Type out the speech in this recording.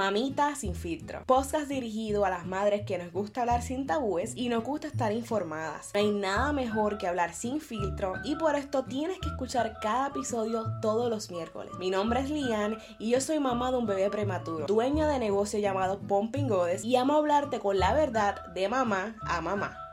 Mamita sin filtro. Podcast dirigido a las madres que nos gusta hablar sin tabúes y nos gusta estar informadas. No hay nada mejor que hablar sin filtro y por esto tienes que escuchar cada episodio todos los miércoles. Mi nombre es Lian y yo soy mamá de un bebé prematuro, dueña de negocio llamado Pumping y amo hablarte con la verdad de mamá a mamá.